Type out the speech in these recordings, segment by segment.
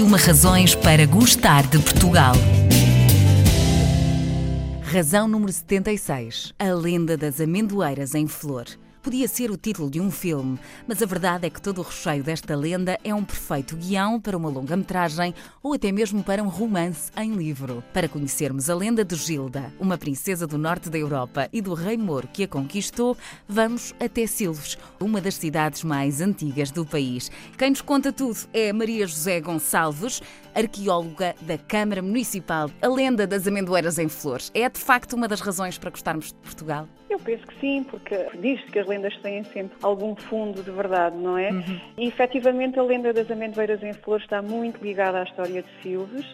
101 razões para gostar de Portugal. Razão número 76. A lenda das amendoeiras em flor. Podia ser o título de um filme, mas a verdade é que todo o recheio desta lenda é um perfeito guião para uma longa-metragem ou até mesmo para um romance em livro. Para conhecermos a lenda de Gilda, uma princesa do norte da Europa, e do rei Moro que a conquistou, vamos até Silves, uma das cidades mais antigas do país. Quem nos conta tudo é Maria José Gonçalves, arqueóloga da Câmara Municipal. A lenda das amendoeiras em flores é de facto uma das razões para gostarmos de Portugal? Eu penso que sim, porque diz-se que as lendas têm sempre algum fundo de verdade, não é? Uhum. E efetivamente a lenda das amendoeiras em flores está muito ligada à história de Silves.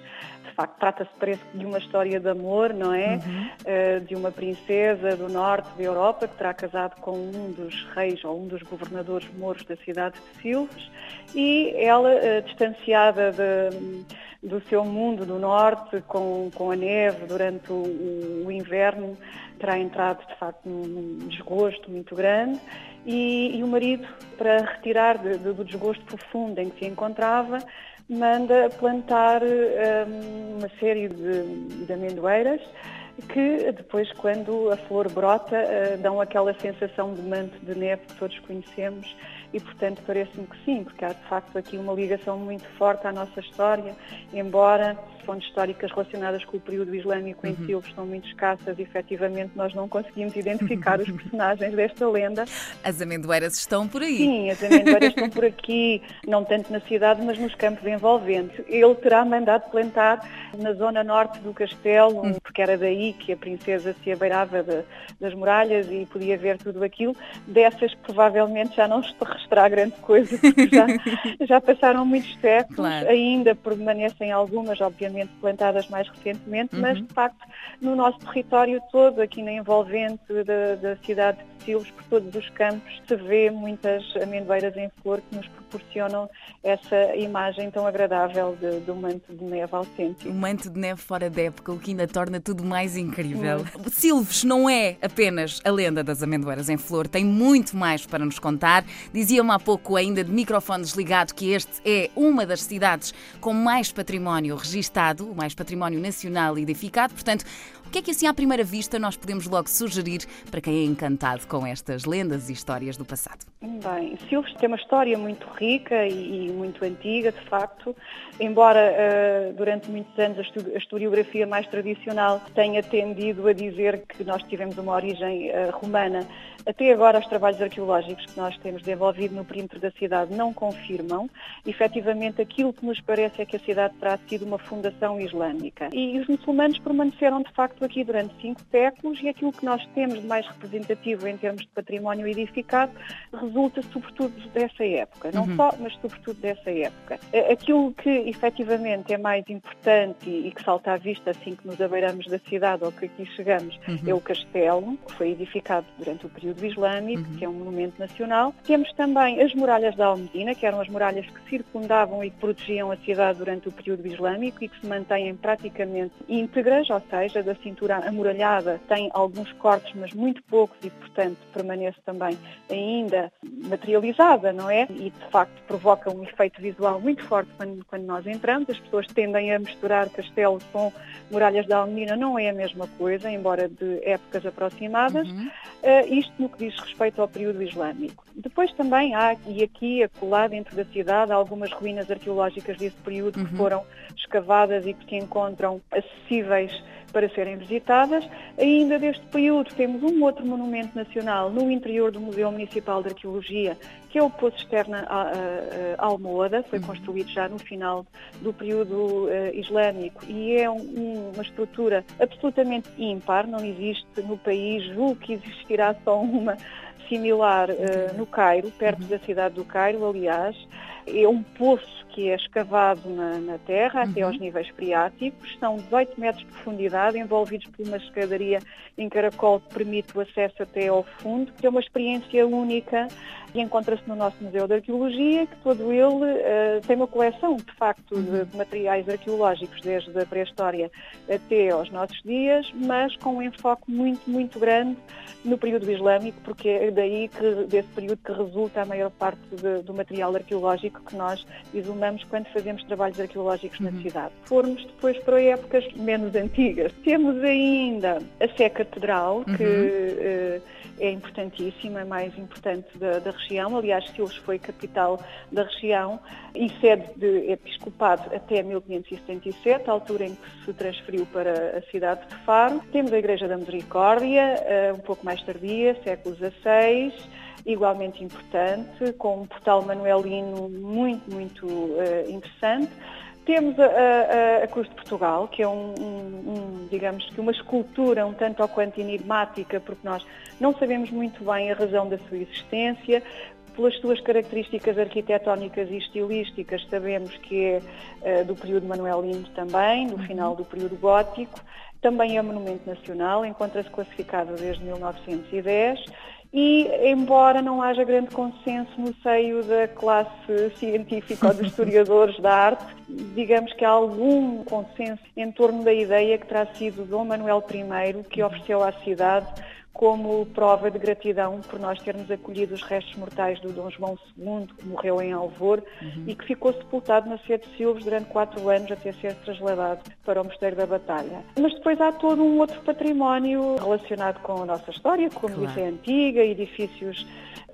De facto, trata-se, parece, de uma história de amor, não é? Uhum. Uh, de uma princesa do norte da Europa que terá casado com um dos reis ou um dos governadores moros da cidade de Silves e ela, uh, distanciada de do seu mundo do norte, com, com a neve durante o, o inverno, terá entrado de facto num desgosto muito grande. E, e o marido, para retirar de, de, do desgosto profundo em que se encontrava, manda plantar um, uma série de, de amendoeiras que depois, quando a flor brota, uh, dão aquela sensação de manto de neve que todos conhecemos e, portanto, parece-me que sim, porque há de facto aqui uma ligação muito forte à nossa história, embora fontes históricas relacionadas com o período islâmico em uhum. Silves são muito escassas efetivamente, nós não conseguimos identificar os personagens desta lenda. As amendoeiras estão por aí. Sim, as amendoeiras estão por aqui, não tanto na cidade, mas nos campos envolventes. Ele terá mandado plantar na zona norte do castelo, uhum. porque era daí que a princesa se abeirava de, das muralhas e podia ver tudo aquilo. Dessas, provavelmente, já não restará grande coisa, porque já, já passaram muitos séculos, claro. ainda permanecem algumas, obviamente plantadas mais recentemente, uhum. mas de facto no nosso território todo, aqui na envolvente da, da cidade de Silves, por todos os campos, se vê muitas amendoeiras em flor que nos proporcionam essa imagem tão agradável de, do manto de neve autêntico. O manto de neve fora da época, o que ainda torna tudo mais incrível. Uhum. Silves não é apenas a lenda das amendoeiras em flor, tem muito mais para nos contar. Dizia-me há pouco, ainda de microfone desligado, que este é uma das cidades com mais património registado mais património nacional edificado. Portanto, o que é que assim à primeira vista nós podemos logo sugerir para quem é encantado com estas lendas e histórias do passado? Bem, Silves tem uma história muito rica e, muito antiga, de facto, embora uh, durante muitos anos a historiografia mais tradicional tenha tendido a dizer que nós tivemos uma origem uh, romana até agora, os trabalhos arqueológicos que nós temos desenvolvido no perímetro da cidade não confirmam. Efetivamente, aquilo que nos parece é que a cidade terá sido uma fundação islâmica. E os muçulmanos permaneceram, de facto, aqui durante cinco séculos e aquilo que nós temos de mais representativo em termos de património edificado resulta, sobretudo, dessa época. Não uhum. só, mas sobretudo dessa época. Aquilo que, efetivamente, é mais importante e que salta à vista assim que nos abeiramos da cidade ou que aqui chegamos uhum. é o castelo, que foi edificado durante o período período islâmico, uhum. que é um monumento nacional. Temos também as muralhas da Almedina, que eram as muralhas que circundavam e protegiam a cidade durante o período islâmico e que se mantêm praticamente íntegras, ou seja, da cintura amuralhada tem alguns cortes, mas muito poucos e, portanto, permanece também ainda materializada, não é? E, de facto, provoca um efeito visual muito forte quando, quando nós entramos. As pessoas tendem a misturar castelo com muralhas da Almedina, não é a mesma coisa, embora de épocas aproximadas. Uhum. Uh, isto no que diz respeito ao período islâmico. Depois também há, e aqui acolá dentro da cidade, algumas ruínas arqueológicas desse período uhum. que foram escavadas e que se encontram acessíveis para serem visitadas. Ainda deste período temos um outro monumento nacional no interior do Museu Municipal de Arqueologia, que é o Poço Externa Almoada, foi uhum. construído já no final do período uh, islâmico e é um, uma estrutura absolutamente ímpar, não existe no país, julgo que existirá só uma similar uh, no Cairo, perto uhum. da cidade do Cairo, aliás. É um poço que é escavado na, na terra uhum. até aos níveis freáticos, são 18 metros de profundidade, envolvidos por uma escadaria em caracol que permite o acesso até ao fundo. É uma experiência única e encontra-se no nosso Museu de Arqueologia, que todo ele uh, tem uma coleção, de facto, de, uhum. materiais arqueológicos, desde a pré-história até aos nossos dias, mas com um enfoque muito, muito grande no período islâmico, porque é daí que, desse período que resulta a maior parte de, do material arqueológico que nós exumamos quando fazemos trabalhos arqueológicos uhum. na cidade. Formos depois para épocas menos antigas. Temos ainda a Sé Catedral, que uhum. uh, é importantíssima, é mais importante da, da região. Aliás, Silves foi capital da região e sede de episcopado até 1577, a altura em que se transferiu para a cidade de Faro. Temos a Igreja da Misericórdia, uh, um pouco mais tardia, século XVI igualmente importante, com um portal manuelino muito, muito uh, interessante. Temos a, a, a, Cruz de Portugal, que é um, um, um, digamos que uma escultura um tanto ou quanto enigmática, porque nós não sabemos muito bem a razão da sua existência. Pelas suas características arquitetónicas e estilísticas, sabemos que é uh, do período manuelino também, do final do período gótico. Também é monumento nacional, encontra-se classificado desde 1910 e, embora não haja grande consenso no seio da classe científica ou dos historiadores da arte, digamos que há algum consenso em torno da ideia que terá sido Dom Manuel I que ofereceu à cidade como prova de gratidão por nós termos acolhido os restos mortais do Dom João II, que morreu em Alvor uhum. e que ficou sepultado na Sede de Silves durante quatro anos até ser trasladado para o Mosteiro da Batalha. Mas depois há todo um outro património relacionado com a nossa história, como claro. disse, é antiga, edifícios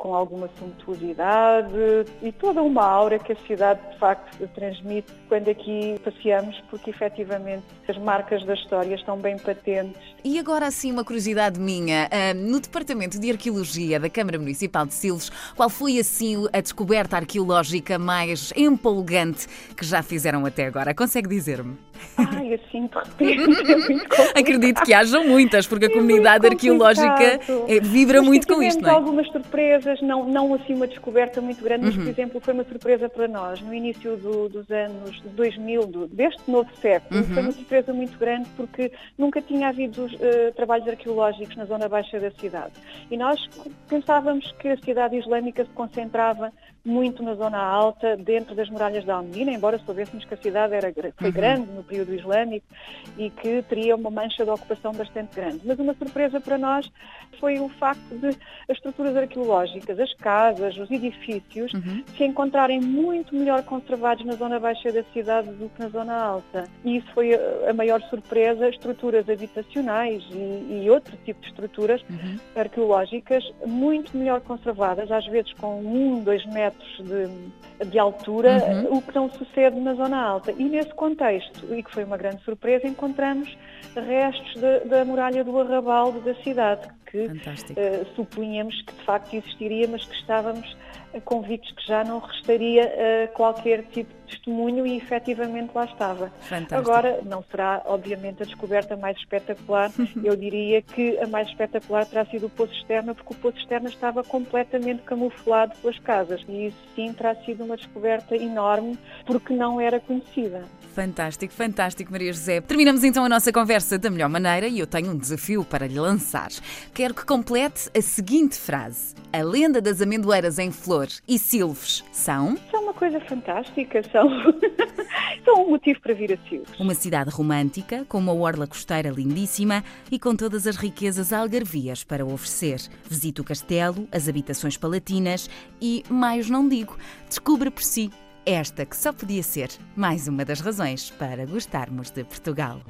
com alguma suntuosidade e toda uma aura que a cidade de facto transmite quando aqui passeamos, porque efetivamente as marcas da história estão bem patentes. E agora assim uma curiosidade minha, no Departamento de Arqueologia da Câmara Municipal de Silves, qual foi assim a descoberta arqueológica mais empolgante que já fizeram até agora? Consegue dizer-me? Ai, assim de repente é Acredito que hajam muitas, porque a é comunidade arqueológica eh, vibra mas muito com isto, não é? algumas surpresas, não, não assim uma descoberta muito grande, mas, uhum. por exemplo, foi uma surpresa para nós no início do, dos anos 2000, do, deste novo século. Uhum. Foi uma surpresa muito grande porque nunca tinha havido uh, trabalhos arqueológicos na zona baixa da cidade. E nós pensávamos que a cidade islâmica se concentrava muito na zona alta, dentro das muralhas da Almedina, embora soubéssemos que a cidade era, foi uhum. grande no período islâmico e que teria uma mancha de ocupação bastante grande. Mas uma surpresa para nós foi o facto de as estruturas arqueológicas, as casas, os edifícios, uhum. se encontrarem muito melhor conservados na zona baixa da cidade do que na zona alta. E isso foi a maior surpresa, estruturas habitacionais e, e outro tipo de estruturas uhum. arqueológicas muito melhor conservadas, às vezes com um, dois metros de, de altura, uhum. o que não sucede na zona alta. E nesse contexto, e que foi uma grande surpresa, encontramos restos da muralha do arrabaldo da cidade, que uh, supunhamos que de facto existiria, mas que estávamos convictos que já não restaria uh, qualquer tipo de testemunho e efetivamente lá estava. Fantástico. Agora, não será obviamente a descoberta mais espetacular, eu diria que a mais espetacular terá sido o Poço Externo, porque o Poço Externo estava completamente camuflado pelas casas e isso sim terá sido uma descoberta enorme porque não era conhecida. Fantástico, fantástico, Maria José. Terminamos então a nossa conversa da melhor maneira e eu tenho um desafio para lhe lançar. Quero que complete a seguinte frase: A lenda das amendoeiras em flor e silves são. São uma coisa fantástica, são. são um motivo para vir a Silves. Uma cidade romântica, com uma orla costeira lindíssima e com todas as riquezas algarvias para oferecer. Visite o castelo, as habitações palatinas e, mais não digo, descubra por si esta que só podia ser mais uma das razões para gostarmos de Portugal.